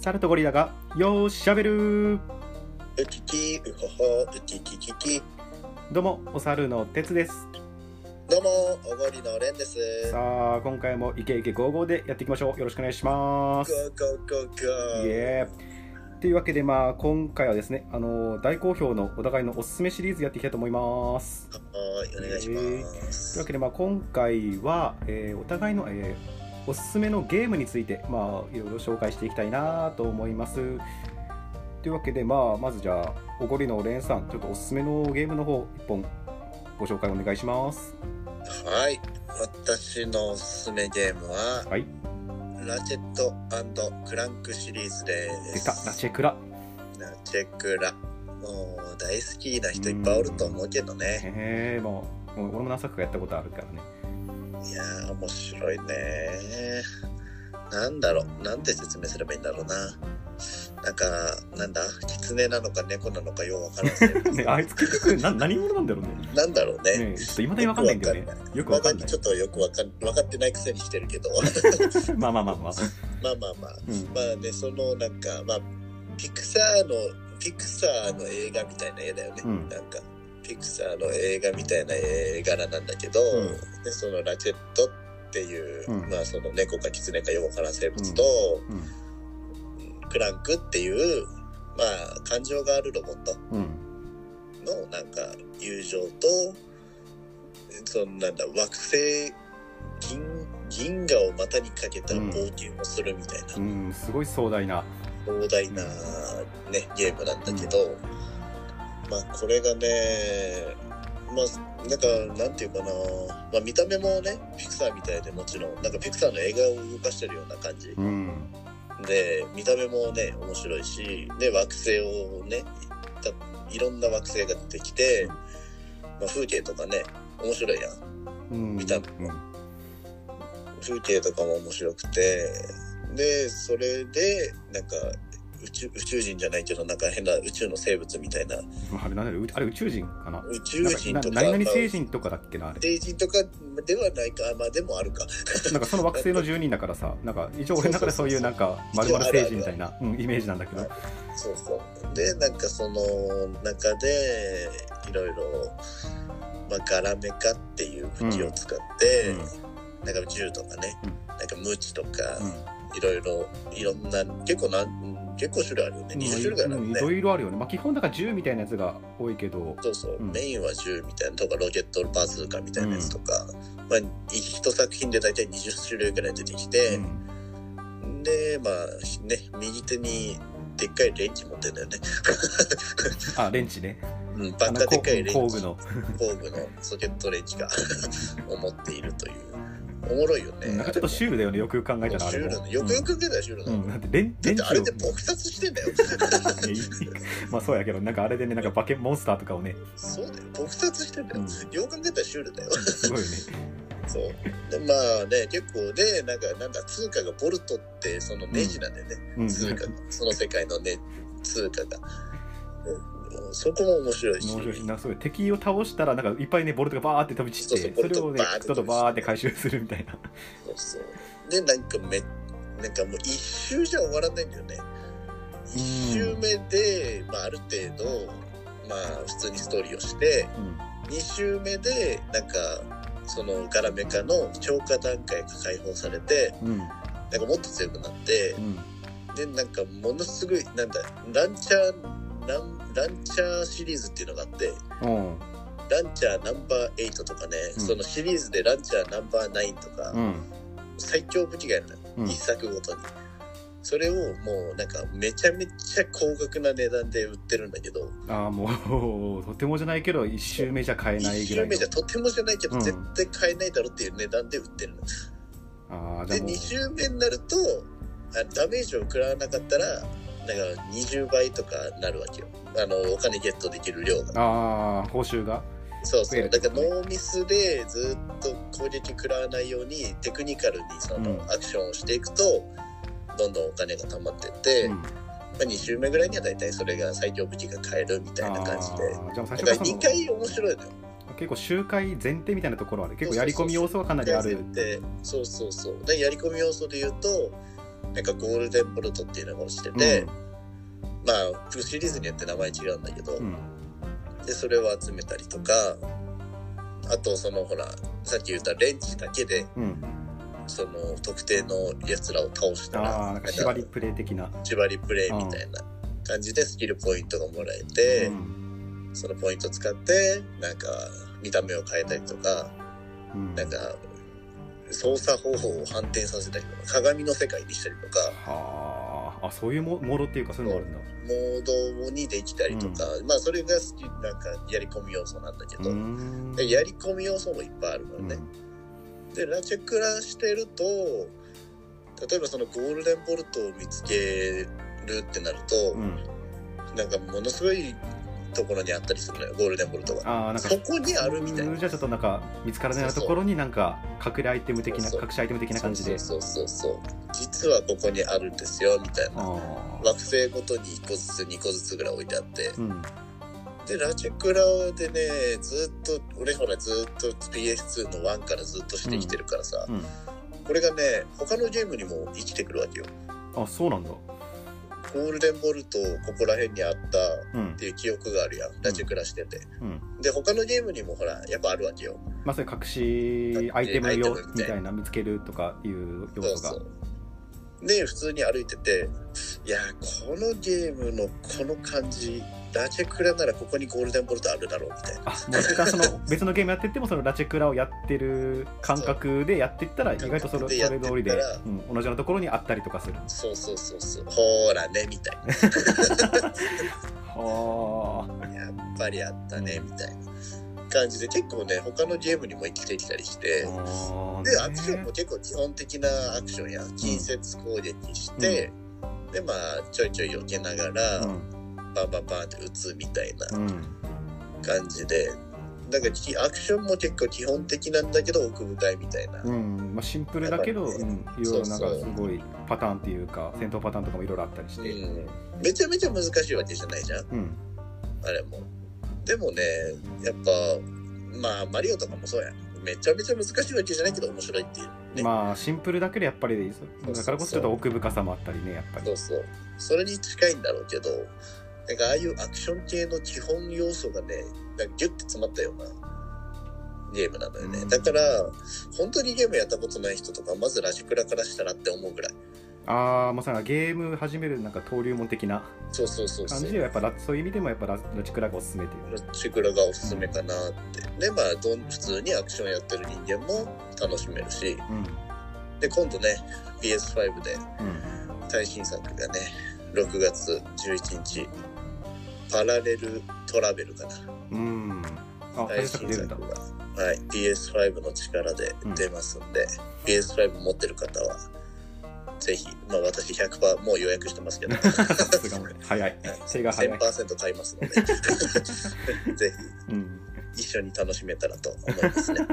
サルとゴリラがよーしゃべる。ウキキウホホウキキキキどうもお猿の鉄です。どうもおごりのれんです。さあ今回もイケイケゴーゴーでやっていきましょう。よろしくお願いします。ゴーゴーゴーゴー。イエーというわけでまあ今回はですねあの大好評のお互いのおすすめシリーズやっていきたいと思います。はいお願いします。というわけでまあ今回は、えーお互いの、えーおすすめのゲームについてまあいろいろ紹介していきたいなと思います。というわけでまあまずじゃあおごりのレンさんちょっとおすすめのゲームの方一本ご紹介お願いします。はい。私のおすすめゲームははい。ラチェットクランクシリーズで出すた。ラチェクラ。ラチェクラ。もう大好きな人いっぱいおると思うけどね。へえもうもう俺も何作かやったことあるからねいやー面白いねなんだろう。なんて説明すればいいんだろうな。なんかなんだ？狐なのか猫なのかようわからんけど。ね あいつ結局な何者なんだろうね。なんだろうね。ねちょっといまだにわかんないんだよね。よくわかんない。ちょっとよくわかん分かってないくせにしてるけど。まあまあまあまあ、まあまあまあ。うん、まあねそのなんかまあピクサーのピクサーの映画みたいな絵だよね、うん。なんかピクサーの映画みたいな絵柄なんだけど、うん。でそのラチェットっていう、うん。まあその猫か狐かよくわからん生物と、うん。クランクっていうまあ感情があるロボットうん。のなんか友情とそのなんだ惑星銀銀河を股にかけた冒険をするみたいな、うん、すごい壮大な。壮大な、ね、ゲームなんだけど、まあこれがねまあなんかなんていうかな、まあ、見た目もねピクサーみたいでもちろんなんかピクサーの映画を動かしてるような感じ。うん。で見た目もね面白いしで惑星をねたいろんな惑星が出てきて、まあ、風景とかね面白いやん。うん。見たうん。風景とかも面白くてでそれでなんか宇宙宇宙人じゃないけどなんか変な宇宙の生物みたいな。あれなんだろうあれ宇宙人かな？宇宙人とかな何々星人とかだっけなあれ。星人とかではないか。まあでもあるか。なんかその惑星の住人だからさなんか一応俺の中でそういうなんか 丸々星人みたいなうんイメージなんだけど。そうそう。でなんかその中でいろいろ、まあ、ガラメカっていう武器を使って、なんか銃とかね、うん。なんかムチとか、うん。いろいろいろんな結構なん結構種類あるよね。20種類ぐらいあるよね、うんいろいろあるよね。まあ基本だから銃みたいなやつが多いけど。そうそう、うん。メインは銃みたいなとかロケットバズーカみたいなやつとか、まあ一作品で大体20種類ぐらい出てきうて、ん。でまあね右手にでっかいレンチ持ってんだよね、あレンチね。うん、バあのカでっかいレンチ工具の。工具のソケットレンチが を持っているというおもろいよね、なんかちょっとシュールだよねよくよく考えたらあシュールよくよく出たらシュールだ、うん、だってレンレンチをだってあれで撲殺してんだよ。まあそうやけどなんかあれでねなんか化けモンスターとかをね。そうだよ。撲殺してんだよ、うん。よく考えたらシュールだよ。すごいよね。そう。でまあね結構でなんかなんだ通貨がボルトってそのネジなんだよね、うん。通貨がその世界のね通貨が、うんそこも面白いし。面白いしなんかすごい敵を倒したらなんかいっぱいねボルトがバーって飛び散ってそうそうそれをねボルトバーってちょっとバーって回収するみたいな。そうそう。でなんかめなんかもう一周じゃ終わらないんだよね。一周目で、まあ、ある程度まあ普通にストーリーをして2周目でなんかそのガラメカの超過段階が解放されてうんうん。なんかもっと強くなってうん。でなんかものすごいなんだランチャーランランチャーシリーズっていうのがあってうんランチャーナンバー8とかね、うん。そのシリーズでランチャーナンバー9とか、うん。最強武器があるのよ、うん。一作ごとに。それをもうなんかめちゃめちゃ高額な値段で売ってるんだけどああもう とてもじゃないけど一周目じゃ買えない1ぐらいの。周目じゃとてもじゃないけど、うん。絶対買えないだろっていう値段で売ってるのでああじゃあもう。2周目になるとあダメージを食らわなかったらなんか20倍とかなるわけよ。あのお金ゲットできる量が。ああ報酬が。そうそう。だからノーミスでずっと攻撃食らわないようにテクニカルにそのうん。アクションをしていくと、どんどんお金が貯まってって、うん。まあ、2周目ぐらいには大体それが最強武器が買えるみたいな感じで。あーじゃあ最初だかかららその2回面白いのよ。結構周回前提みたいなところはね結構やり込み要素はかなりある。でそうそうそう。でやり込み要素で言うとなんかゴールデンボルトっていうのが落ちてて、まあシリーズによって名前違うんだけど、うん。でそれを集めたりとかあとそのほらさっき言ったレンチだけでうん。その特定のやつらを倒したらなんか縛りプレイ的な。縛りプレイみたいな感じでスキルポイントがもらえて、うん。そのポイント使ってなんか見た目を変えたりとかうん。なんか操作方法を反転させたりとか鏡の世界にしたりとか。はあ。あそういうモモードっていうかそういうのがあるんだ。モードにできたりとか、まあそれが好きなんかやり込み要素なんだけど、やり込み要素もいっぱいあるからね、でラチェクラしてると例えばそのゴールデンボルトを見つけるってなると、うん、うんなんかものすごいところにあったりするのよゴールデンボルトが。ああなんかそこにあるみたいな。じゃあちょっとなんか見つからないところになんか隠れアイテム的な隠しアイテム的な感じで。そうそうそう実はここにあるんですよみたいな。あ惑星ごとに1個ずつ2個ずつぐらい置いてあって。あうん。でラチェクラでねずっと俺ほらずっと PS2 の1からずっとしてきてるからさ、うん。これがね他のゲームにも生きてくるわけよ。あそうなんだゴールデンボルトここら辺にあったうん。っていう記憶があるやん。ラチェクラしてて、うん。で他のゲームにもほらやっぱあるわけよ。まあそういう隠しアイテム用みたいな。見つけるとかいう要素がで普通に歩いてていやこのゲームのこの感じラチェクラならここにゴールデンボルトあるだろうみたいな。あもうそれからその別のゲームやってってもそのラチェクラをやってる感覚でやっていったら意外とそれそれ通りで、うん、同じようなところにあったりとかする。そうそうそうそう。ほーらねみたいはな やっぱりあったねみたいな感じで結構ね他のゲームにも生きてきたりして。あでアクションも結構基本的なアクションや。近接攻撃して、でまあちょいちょい避けながら、うんバンバンバンって撃つみたいなうん。感じで、なんかきアクションも結構基本的なんだけど奥深いみたいな、うん。まあ、シンプルだけど、ね。うん、いろいろなんかすごいパターンっていうか戦闘パターンとかもいろいろあったりして、うん。めちゃめちゃ難しいわけじゃないじゃん。うん。あれも。でもねやっぱまあマリオとかもそうやん。めちゃめちゃ難しいわけじゃないけど面白いっていう。ね、まあシンプルだけどやっぱりだからこそちょっと奥深さもあったりねやっぱり。そうそう。それに近いんだろうけどなんかああいうアクション系の基本要素がねなんかギュッて詰まったようなゲームなのよね、うん。だから本当にゲームやったことない人とかまずラジクラからしたらって思うぐらい。ああまさにゲーム始めるなんか登竜門的な。そうそうそうそう。感じではやっぱラそういう意味でもやっぱララチクラがおすすめっていう。ラジクラがおすすめかなって。でまあどん普通にアクションやってる人間も楽しめるし。うん。で今度ね PS5 でうん。最新作がね6月11日パラレルトラベルかな。うん。あ最新作が、はい、PS5 の力で出ますんで、PS5 持ってる方はぜひまあ私100%もう予約してますけど。早い。手が早い、1000%買いますので。ぜうん、ひ一緒に楽しめたらと思いますね。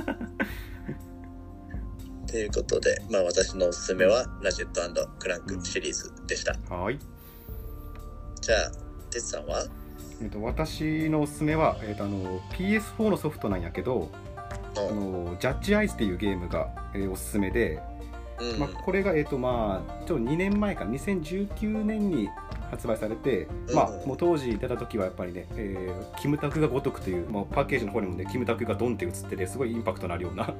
ということで、まあ、私のおすすめはラジェットクランクシリーズでした、はい。じゃあてつさんは？えっと私のおすすめは、えっとあの PS4 のソフトなんやけどあのジャッジアイズっていうゲームが、えーおすすめで、うん、まあ、これが、えっとまあ、ちょっと2年前か2019年に発売されて、うん。まあ、もう当時出た時はやっぱりね、えーキムタクが如くという、まあ、パッケージの方にもねキムタクがドンって映っててすごいインパクトのあるような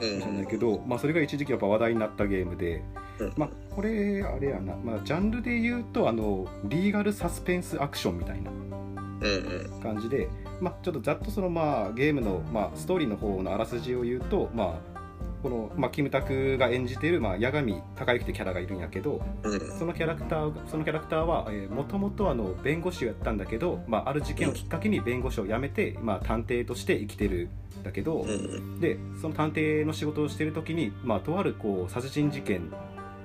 うん。なんだけど、まあ、それが一時期やっぱ話題になったゲームで、うん。まあ、これあれやな、まあ、ジャンルで言うとあのリーガルサスペンスアクションみたいなうんうん。感じで、まあ、ちょっとざっとその、まあ、ゲームの、まあ、ストーリーの方のあらすじを言うと、まあこのまあ、キムタクが演じている、まあ、八神孝之ってキャラがいるんやけどうん。そのキャラクターそのキャラクターはもともと弁護士をやったんだけど、まあ、ある事件をきっかけに弁護士を辞めて、まあ、探偵として生きてるんだけど、うん。でその探偵の仕事をしてる時に、まあ、とあるこう殺人事件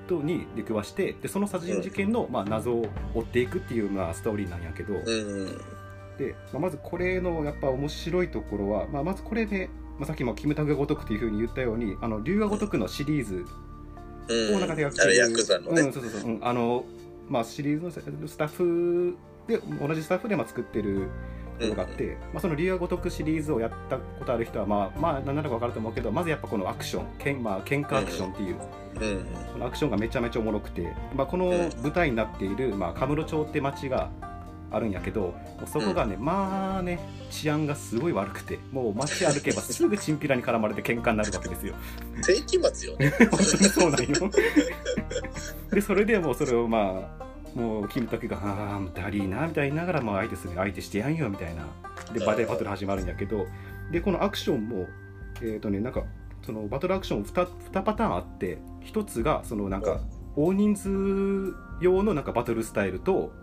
とに出くわしてでその殺人事件の、まあ、謎を追っていくっていう、まあ、ストーリーなんやけど、うん。で、まあ、まずこれのやっぱ面白いところは、まあ、まずこれで、まあ、さっきも「キムタクが如く」っていうふうに言ったように「あの龍が如く」のシリーズうん。をなんか手があれヤクザのね、うん、そうそうそう、うん、あのまあシリーズのスタッフで同じスタッフでまあ作ってるところがあって、まあ、その竜が如くシリーズをやったことある人はまあまあ何なのか分かると思うけどまずやっぱこのアクションけん、まあ喧嘩アクションっていううん。このアクションがめちゃめちゃおもろくて、まあ、この舞台になっている、まあ、カムロ町って町があるんやけどそこがね、まあね治安がすごい悪くてもう街歩けば すぐチンピラに絡まれて喧嘩になるわけですよ。世紀末よね。本当にそうなんよ。でそれでもうそれをまあもうキムタクが「ああだりーな」みたいにながらまあ相手する相手してやんよみたいな。でバデバトル始まるんやけどでこのアクションもえっ、とねなんかそのバトルアクション 2, 2パターンあって1つがそのなんか大人数用のなんかバトルスタイルと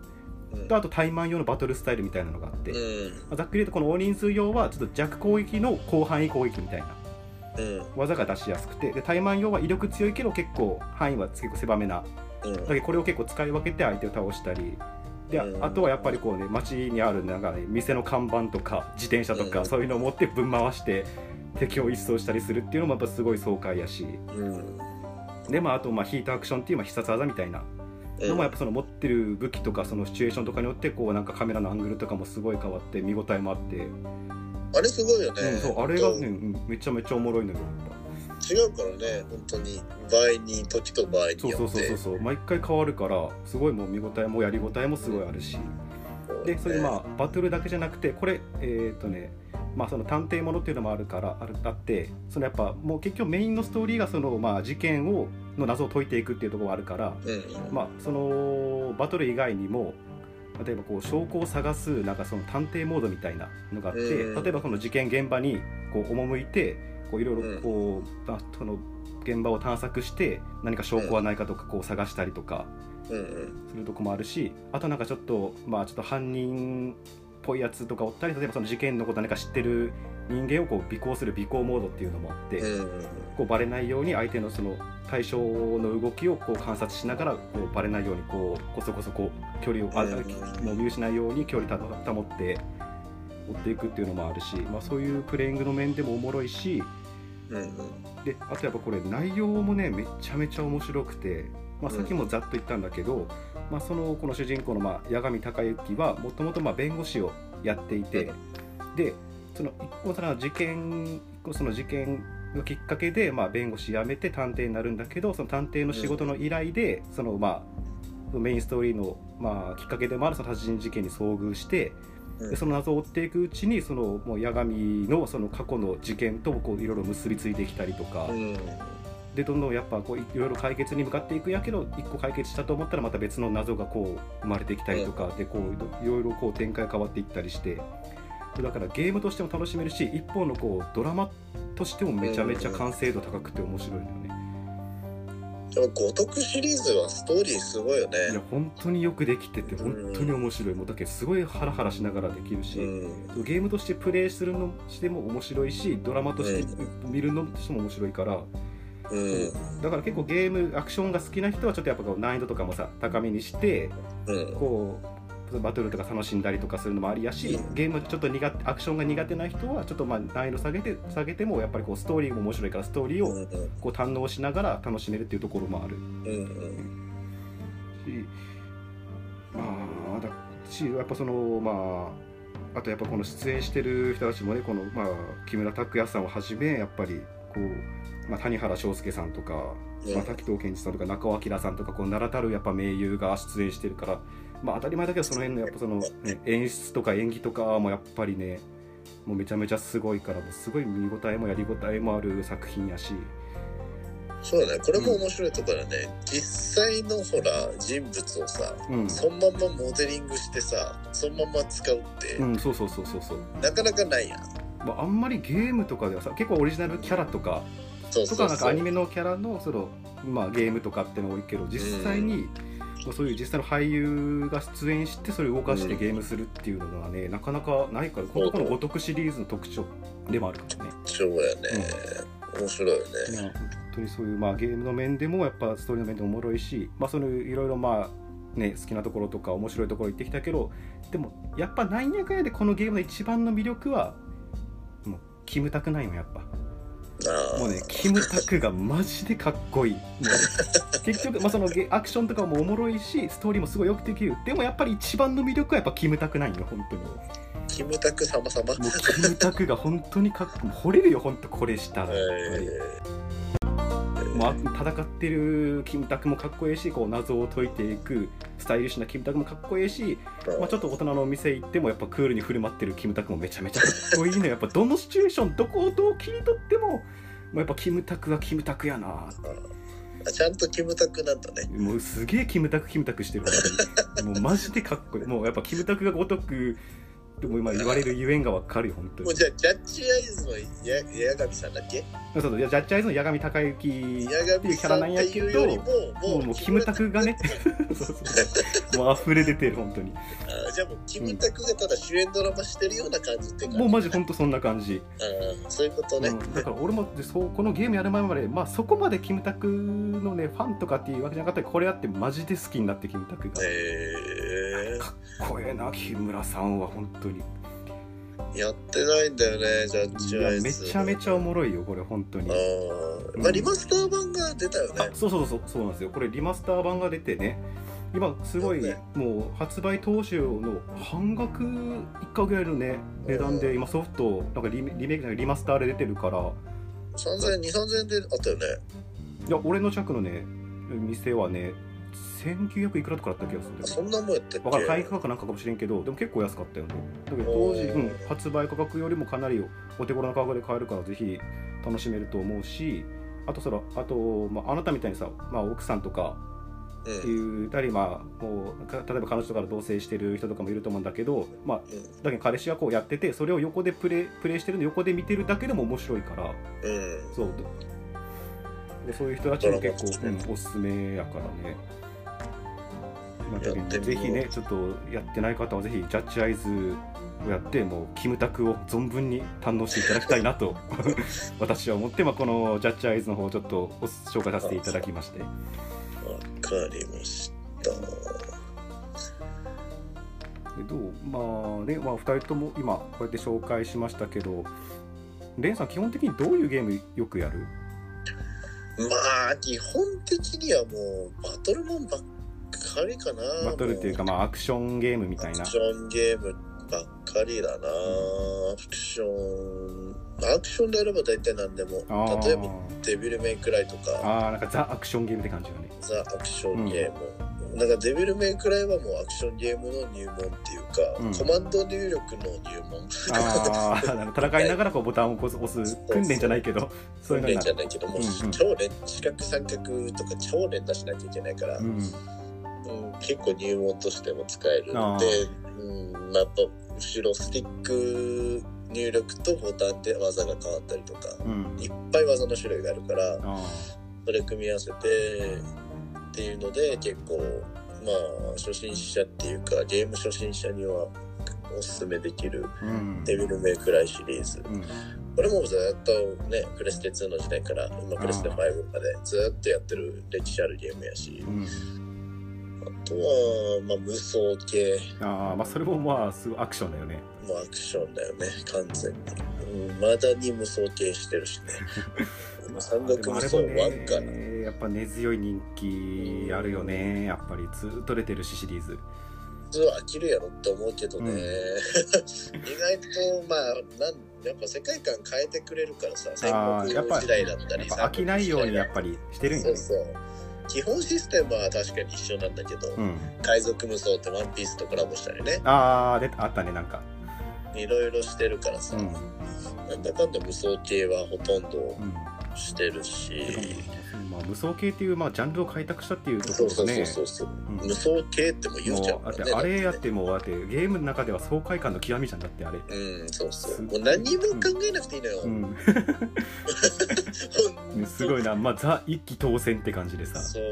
うんとあと対マン用のバトルスタイルみたいなのがあって、まうん。あざっくり言うとこの大人数用はちょっと弱攻撃の広範囲攻撃みたいなうん。技が出しやすくてで対マン用は威力強いけど結構範囲は結構狭めなうん。だけどこれを結構使い分けて相手を倒したりであとはやっぱりこうね街にあるなんか、ね、店の看板とか自転車とかうん。そういうのを持ってぶん回して敵を一掃したりするっていうのもやっぱすごい爽快やし。うん。でまああとまあヒートアクションっていうまあ必殺技みたいなのもやっぱその持ってる武器とかそのシチュエーションとかによってこうなんかカメラのアングルとかもすごい変わって見応えもあって、あれすごいよね、うん、そうあれがね、うん。めちゃめちゃおもろいのよ。違うからね本当に場合に時と場合にそうそうよってそうそうそう。毎回変わるからすごいもう見応えもやり応えもすごいあるし、でそれでまあバトルだけじゃなくてこれえっ、とねまあその探偵ものっていうのもあるからあるあってそのやっぱもう結局メインのストーリーがそのまあ事件をの謎を解いていくっていうところがあるからうんまあそのバトル以外にも例えばこう証拠を探すなんかその探偵モードみたいなのがあって、うん例えばこの事件現場にこう赴いてこういろいろこう、あその現場を探索して何か証拠はないかとかこう探したりとかうんうんするとこもあるしあとなんかちょっとまあちょっと犯人っぽいやつとかおったり例えばその事件のこと何か知ってる人間をこう尾行する尾行モードっていうのもあって、うんこうバレないように相手のその対象の動きをこう観察しながらこうバレないようにこうこそこそこう距離をあうんもう見失いように距離た保って追っていくっていうのもあるし、まあ、そういうプレイングの面でもおもろいしであとやっぱこれ内容もねめちゃめちゃ面白くて、まあ、さっきもざっと言ったんだけど、まあ、そのこの主人公のまあ八神隆之はもともとまあ弁護士をやっていて、でその一個その事件その事件のきっかけで、まあ、弁護士辞めて探偵になるんだけどその探偵の仕事の依頼で、そのまあメインストーリーの、まあ、きっかけでもあるその殺人事件に遭遇してでその謎を追っていくうちにそのもう八神のその過去の事件とこういろいろ結びついてきたりとか、うんでどんどんやっぱこういいろいろ解決に向かっていくやけど一個解決したと思ったらまた別の謎がこう生まれてきたりとかでこういろいろこう展開変わっていったりしてだからゲームとしても楽しめるし一方のこうドラマとしてもめちゃめちゃ完成度高くて面白いのよね。でも五徳シリーズはストーリーすごいよいやね本当によくできてて本当に面白い。もうだけどすごいハラハラしながらできるし、うん。ゲームとしてプレイするのしても面白いしドラマとして見るのとしても面白いから、うんだから結構ゲームアクションが好きな人はちょっとやっぱこう難易度とかもさ高めにしてうん。こうバトルとか楽しんだりとかするのもありやしゲームちょっと苦手アクションが苦手な人はちょっとまあ難易度下げて下げてもやっぱりこうストーリーも面白いからストーリーをうんこう堪能しながら楽しめるっていうところもある。うん。しまあだしやっぱそのまああとやっぱこの出演してる人たちもねこの、まあ、木村拓哉さんをはじめやっぱりこう、まあ、谷原章介さんとか、うんまあ、滝藤賢一さんとか中尾明さんとかこう名だたるやっぱ名優が出演してるから、まあ、当たり前だけどその辺のやっぱその、ね、演出とか演技とかもやっぱりねもうめちゃめちゃすごいからもうすごい見応えもやり応えもある作品やし。そうだね。これも面白いところだね、実際のほら人物をさうん。そのまんまモデリングしてさそのまま使うって、うん、そうそうそうそうそう、なかなかないやんまあ、あんまりゲームとかではさ結構オリジナルキャラとかそうとかなんかアニメのキャラのその、まあ、ゲームとかってのが多いけど実際に、まあそういう実際の俳優が出演してそれを動かしてうん。ゲームするっていうのがね、なかなかないからこのこの五徳シリーズの特徴でもあるからね。そうやね、面白いよいやね本当にそういう、まあ、ゲームの面でもやっぱストーリーの面でもおもろいし、まあ、そのいろいろまあね好きなところとか面白いところ言ってきたけどでもやっぱなんやかんやでこのゲームの一番の魅力はキムタクなんよやっぱ。もうね、キムタクがマジでかっこいい。もうね 結局、まあ、そのゲアクションとかもおもろいし、ストーリーもすごいよくできる。でもやっぱり一番の魅力はやっぱキムタクなんよ、本当に。キムタク様様もうキムタクが本当にかっこ惚れるよ本当これしたらやっぱり、もう戦ってるキムタクもかっこいいしこう謎を解いていくスタイリッシュなキムタクもかっこいいし、まあ、ちょっと大人のお店行ってもやっぱクールに振る舞ってるキムタクもめちゃめちゃかっこいいのやっぱどのシチュエーションどこをどう切り取ってももうやっぱキムタクはキムタクやなあちゃんとキムタクなんだね。もうすげえキムタクキムタクしてるもうマジでかっこいい。もうやっぱキムタクがごとくでも今言われるゆえんがわかるよ本当に。もうじゃあジャッジアイズのや八神さんだっけ？そうそうジャッジアイズの八神隆之っていうキャラなんやけどもうもうキムタクがねそうそうもう溢れ出てる本当に。あじゃあもうキムタクがただ主演ドラマしてるような感じって感じ、もうマジ本当そんな感じ。あそういうことね、うん、だから俺もでそうこのゲームやる前までまあそこまでキムタクのねファンとかっていうわけじゃなかったけどこれやってマジで好きになってキムタクが、えー、かっこええな木村さんは本当にやってないんだよね、ジャッジアイズ。めちゃめちゃおもろいよ、これ、本当に。あまあ、リマスター版が出たよね。そうそうそう、そうなんですよ。これ、リマスター版が出てね、今、すごい、もう、発売当初の半額以下ぐらいのね、値段で、今、ソフト、なんかリリメイクリマスターで出てるから。3000円、2、3000円であったよね。いや、俺の着のね、店はね、1900いくらとかだった気がするそんなもんやったっけ？分からん価格なんかかもしれんけどでも結構安かったよね。だけど当時、うん、発売価格よりもかなりお手頃な価格で買えるからぜひ楽しめると思うしあとそのあと、まあ、あなたみたいにさ、まあ、奥さんとかっていうたり、まあ、もう例えば彼女とか同棲してる人とかもいると思うんだけど、まあ、だけど彼氏がこうやっててそれを横でプレプレイしてるの横で見てるだけでも面白いから、うん、そう。でそういう人たちも結構、うん、おすすめやからね。ぜひねちょっとやってない方はぜひジャッジアイズをやってもうキムタクを存分に堪能していただきたいなと 私は思って、まあ、このジャッジアイズの方をちょっとご紹介させていただきまして。わかりました。どうまあね、まあ、2人とも今こうやって紹介しましたけどレンさん基本的にどういうゲームよくやる？まあ基本的にはもうバトルモンばっかりかなバトルっていうかまあアクションゲームみたいな。アクションゲームばっかりだな。アクションアクションであれば大体何でも。例えばデビルメイクライとか。ああなんかザ・アクションゲームって感じだね。ザ・アクションゲーム、うん、なんかデビルメイクライはもうアクションゲームの入門っていうか、うん、コマンド入力の入門。ああ戦いながらこうボタンを押す訓練じゃないけどそういうの訓練じゃないけどもう、うんうん、超連四角三角とか超連打しなきゃいけないから、うん結構入門としても使えるので、うん。まあ、やっぱ後ろスティック入力とボタンで技が変わったりとか、うん、いっぱい技の種類があるからそれ組み合わせてっていうので結構まあ初心者っていうかゲーム初心者にはおすすめできるデビルメイクライシリーズ、うん、これもずっとねプレステ2の時代から今プレステ5までずっとやってる歴史あるゲームやし、うんとは、まあ、無双系。ああ、まあ、それもまあ、すごいアクションだよね。もうアクションだよね、完全に。うん、まだに無双系してるしね。山岳無双1かな、ね。やっぱ根強い人気あるよね。やっぱりずっと出てるし、シリーズ。普通は飽きるやろって思うけどね、うん、意外とまあなんやっぱ世界観変えてくれるからさ戦国時代だったりさ飽きないようにやっぱりしてるんやねそうそう基本システムは確かに一緒なんだけど、うん、海賊無双ってワンピースとコラボしたりね。ああであったねなんか。いろいろしてるからさ、うん、なんだかんだ無双系はほとんどしてるし、まあ、無双系っていう、まあ、ジャンルを開拓したっていうところとね。そうそうそうそう、う。ん、無双系っても言うじゃん、ね、あれやってもうだってゲームの中では爽快感の極みじゃんだってあれ。うんそうそう。もう何も考えなくていいのよ、うん。すごいな。まあザ一気当選って感じでさ。そう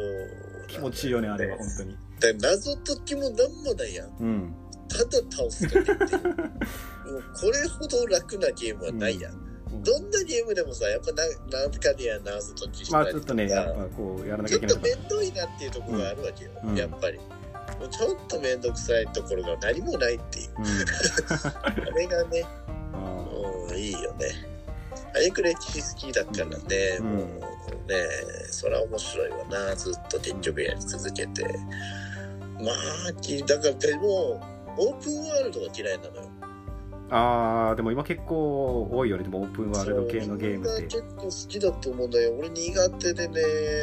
気持ちいいよねあれは本当に。謎解きも何もないやん、うん、ただ倒すだけっていう。もうこれほど楽なゲームはないやん、うんどんなゲームでもさ、やっぱななんかでや謎解きしたりとか、まあ、ちょっとね、やっぱこうやらなきゃいけない。ちょっと面倒いなっていうところがあるわけよ、うん、やっぱり。もうちょっと面倒くさいところが何もないっていう。うん、あれがね、うん、いいよね。あれく歴史好きだからね、うん、もうね、それは面白いわな、ずっと結局やり続けて。まあ、だからでも、オープンワールドが嫌いなのよ。あーでも今結構多いよね。でもオープンワールド系のゲームって。結構好きだと思うんだよ。俺苦手でね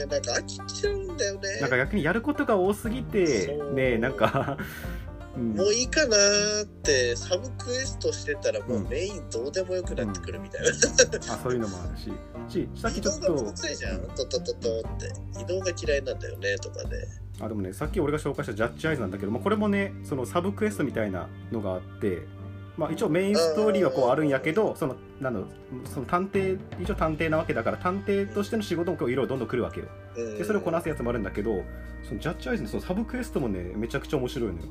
なんか飽きちゃうんだよね。なんか逆にやることが多すぎてねなんか、うん。もういいかなーってサブクエストしてたらもううんメインどうでもよくなってくるみたいな、あそういうのもあるし。しさっき移ちょっと動がめんどくさいじゃん。トトトトって。移動が嫌いなんだよねとかね。あでもねさっき俺が紹介したジャッジアイズなんだけど、まあ、これもねそのサブクエストみたいなのがあって、まあ、一応メインストーリーはこうあるんやけどそのなんだろうその探偵一応探偵なわけだから探偵としての仕事もこういろいろどんどん来るわけよ。でそれをこなすやつもあるんだけどそのジャッジアイズのそのサブクエストもねめちゃくちゃ面白いのよ。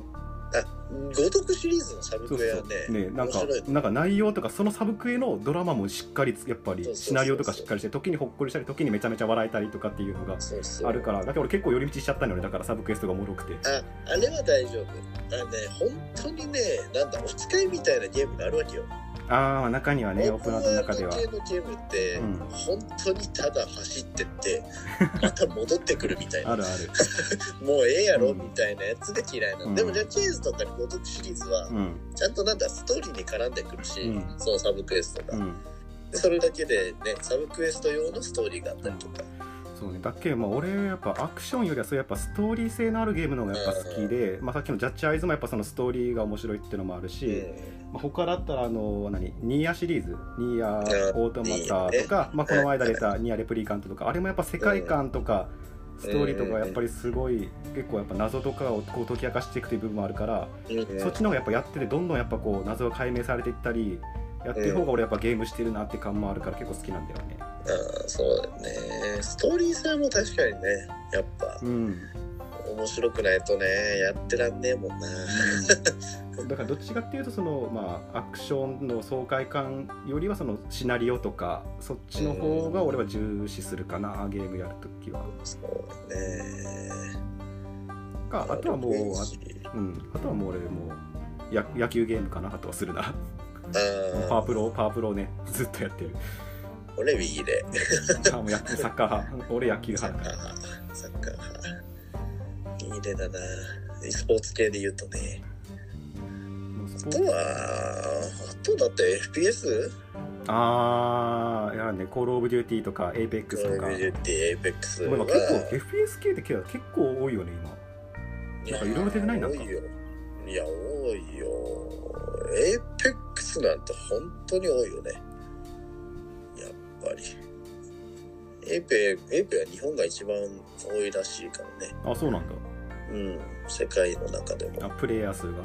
五読シリーズのサブクエはねねなんかなんか内容とかそのサブクエのドラマもしっかりやっぱりシナリオとかしっかりして時にほっこりしたり時にめちゃめちゃ笑えたりとかっていうのがあるからだから俺結構寄り道しちゃったのよねだからサブクエストがおもろくて。ああれは大丈夫。あのね本当にねなんだお使いみたいなゲームがあるわけよああ中にはねオープンワールドの中では。系のゲームって、うん。本当にただ走ってって また戻ってくるみたいな。あるある。もうええやろ？うん。みたいなやつで嫌いなの、うん。でもジャッジエイズとかに五読シリーズはうん。ちゃんとなんだストーリーに絡んでくるし、うん。そのサブクエストが、うん。でそれだけでねサブクエスト用のストーリーがあったりとか、そうね。だっけまあ俺やっぱアクションよりはそうやっぱストーリー性のあるゲームの方がやっぱ好きで、まあ、さっきのジャッジアイズもやっぱそのストーリーが面白いっていうのもあるし、まあ、他だったらあの何？ニーヤシリーズ。ニーヤオートマタとか、まあ、この間出たニーヤレプリカントとかあれもやっぱ世界観とかストーリーとかやっぱりすごい結構やっぱ謎とかをこう解き明かしていくという部分もあるから、そっちの方がやっぱやっててどんどんやっぱこう謎が解明されていったりやってる方が俺やっぱゲームしてるなって感もあるから結構好きなんだよね。あーそうだよね。ストーリー性も確かにねやっぱ。うん。面白くないとねやってらんねえもんな、だからどっちかっていうとその、まあ、アクションの爽快感よりはそのシナリオとかそっちの方が俺は重視するかなゲームやるときは。そうだね。かあとはもうあ,、あうん、あとはもう俺もうや野球ゲームかなあとはするな。ー。パワープロパワープロねずっとやってる俺 Wii で。あもう野球サッカー派。俺野球サッ派だから。カー派サッカー派。いいねだな。スポーツ系で言うとね。あとはあとだって FPS? ああいやねコールオブデューティーとかエイペックスとか。コールオブデューティー、エイペックスでも今結構 FPS 系って結構多いよね今。なんかいろいろ出てないなんか。多いよ。いや多いよ。エイペックスなんて本当に多いよねやっぱり。エイペエイペは日本が一番多いらしいからね。あそうなんだ。うん。世界の中でも。あプレイヤー数が？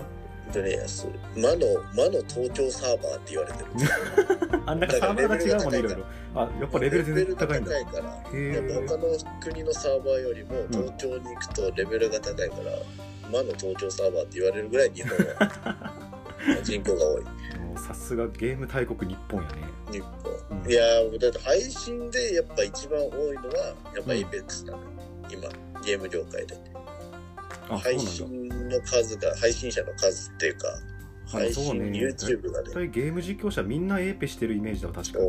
プレイヤー数。魔の魔の東京サーバーって言われてる。あなんかサーバーが違うもんねいろいろ。あやっぱレベル全然高いんだ。レベルが高いから。へやっぱえ他の国のサーバーよりも東京に行くとレベルが高いから、魔の東京サーバーって言われるぐらい日本は 人口が多いさすがゲーム大国日本やね。日う本、ん。いやーだって配信でやっぱ一番多いのはやっぱエイペックスなの、今ゲーム業界で。配信の数が配信者の数っていうか配信、そうね。YouTube がね。絶対ゲーム実況者みんなエーペしてるイメージだわ確かに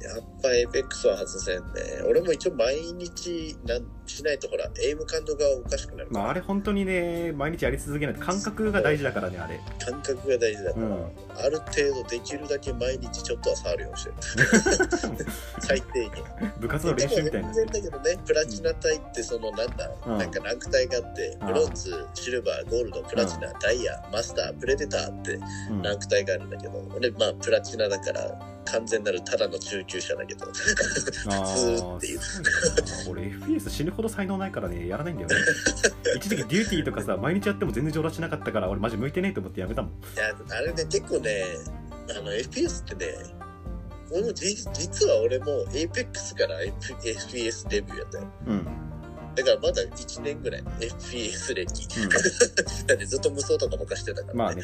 やっぱエイペックスは外せんね。俺も一応毎日なんしないとほらエイム感度がおかしくなる。から、まああれ本当にね毎日やり続けないと感覚が大事だからねあれ。感覚が大事だから、うん。ある程度できるだけ毎日ちょっとは触るようにしてる。最低限。部活の練習みたいな。全然だけどねプラチナ帯ってそのなんだ、うん。なんかランク帯があってうん。ブロンズシルバーゴールドプラチナ、ダイヤマスタープレデターってうん。ランク帯があるんだけど、俺まあプラチナだから完全なるただの中級者だけど。あ普通っていう。ー俺 FPS 死ぬほど才能ないからねやらないんだよね。一時期デューティーとかさ毎日やっても全然上達しなかったから俺マジ向いてねえと思ってやめたもん。いやあれね結構ねあの FPS ってね俺もじ実は俺も APEX から FPS デビューやったよ。うん。だからまだ1年ぐらい FPS 歴、うん。だってずっと無双とかばっかしてたから、ね。まあね。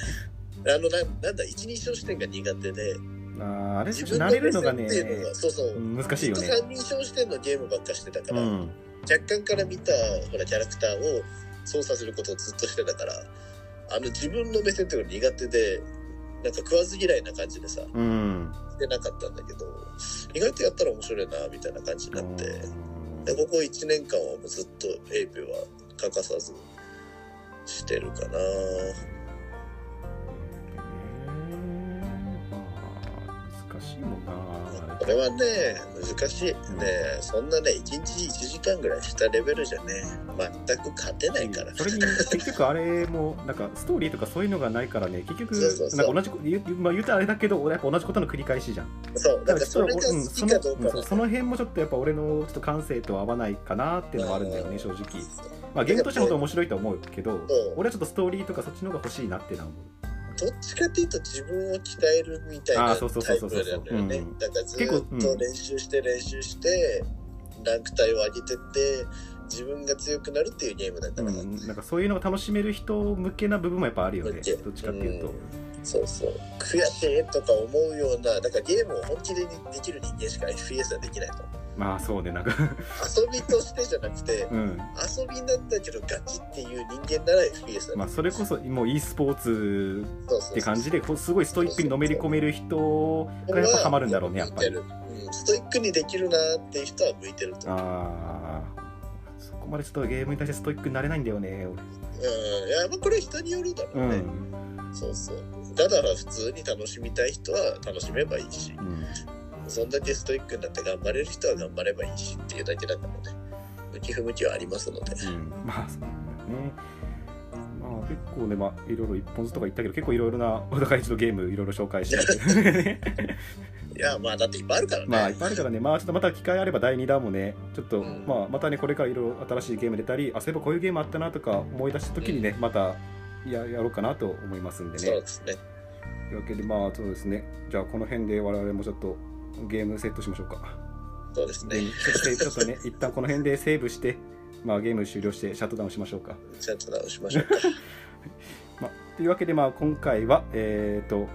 あのななんだ一人称視点が苦手であーあれ自分の慣れるのがねそうそう、うん難しいよね。人称視点のゲームばっかしてたから、うん。若干から見たほらキャラクターを操作することをずっとしてたからあの自分の目線っていうのが苦手でなんか食わず嫌いな感じでさうん。してなかったんだけど意外とやったら面白いなみたいな感じになって。でここ1年間はもうずっとエイペは欠かさずしてるかなしいもんな。これはね難しい、ねそんなね1日1時間ぐらいしたレベルじゃね全く勝てないから、それに結局あれもなんかストーリーとかそういうのがないからね結局なんか同じこ言う,、まあ、言うたらあれだけどやっぱ同じことの繰り返しじゃん。そうだからそれがうん好きかどうかそのうんその辺もちょっとやっぱ俺のちょっと感性と合わないかなっていうのはあるんだよね正直。まあゲームとしては本当面白いと思うけど俺はちょっとストーリーとかそっちの方が欲しいなっていうのは思うどっちかっていうと自分を鍛えるみたいなタイプなんだよね。うん。だからずっと練習して練習してランク帯を上げてって自分が強くなるっていうゲームだから、うん、なんかそういうのを楽しめる人向けな部分もやっぱあるよね。どっちかっていうと、ん。そうそう。悔しいとか思うようなだからゲームを本気でできる人間しか FPS はできないとまあそうねなんか。遊びとしてじゃなくてうん。遊びなんだけどガチっていう人間なら FPS だ、まあそれこそもう e スポーツって感じですごいストイックにのめり込める人がやっぱハマるんだろうねやっぱり。うん、ストイックにできるなっていう人は向いてるとああそこまでちょっとゲームに対してストイックになれないんだよねうん、いや、まあ、これ人によるだろ俺ううね。ん、そうそう。ただ普通に楽しみたい人は楽しめばいいし、うん、そんだけストイックになって頑張れる人は頑張ればいいしっていうだけだからね。向き不向きはありますので。うん、まあそうだねまあ結構ねまあいろいろ一本ずつとか言ったけど結構いろいろなお互いちょっとゲームいろいろ紹介して いや、まあだっていっぱいあるからね。まあいっぱいあるからねまあちょっとまた機会あれば第2弾もねちょっと、うんまあまたねこれからいろいろ新しいゲーム出たりあそういえばこういうゲームあったなとか思い出した時にね、またややろうかなと思いますんでねそうですね。というわけでまあそうですねじゃあこの辺で我々もちょっとゲームセットしましょうかそうですね。ちょっとね 一旦この辺でセーブしてまあゲーム終了してシャットダウンしましょうかちゃんと直しましょうか。まあ、というわけで、まあ、今回は、えー、と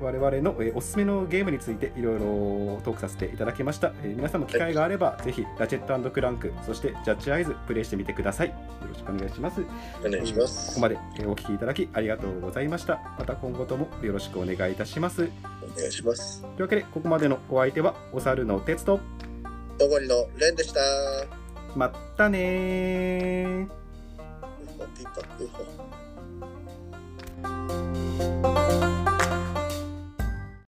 我々の、えーおすすめのゲームについていろいろトークさせていただきました、えー皆さんも機会があれば、ぜひラチェットクランクそしてジャッジアイズプレイしてみてください。よろしくお願いします。お願いします。ここまでえーお聞きいただきありがとうございました。また今後ともよろしくお願いいたします。お願いします。というわけでここまでのお相手はお猿の鉄とどごりのレンでした。まったねー。ピッパピッパ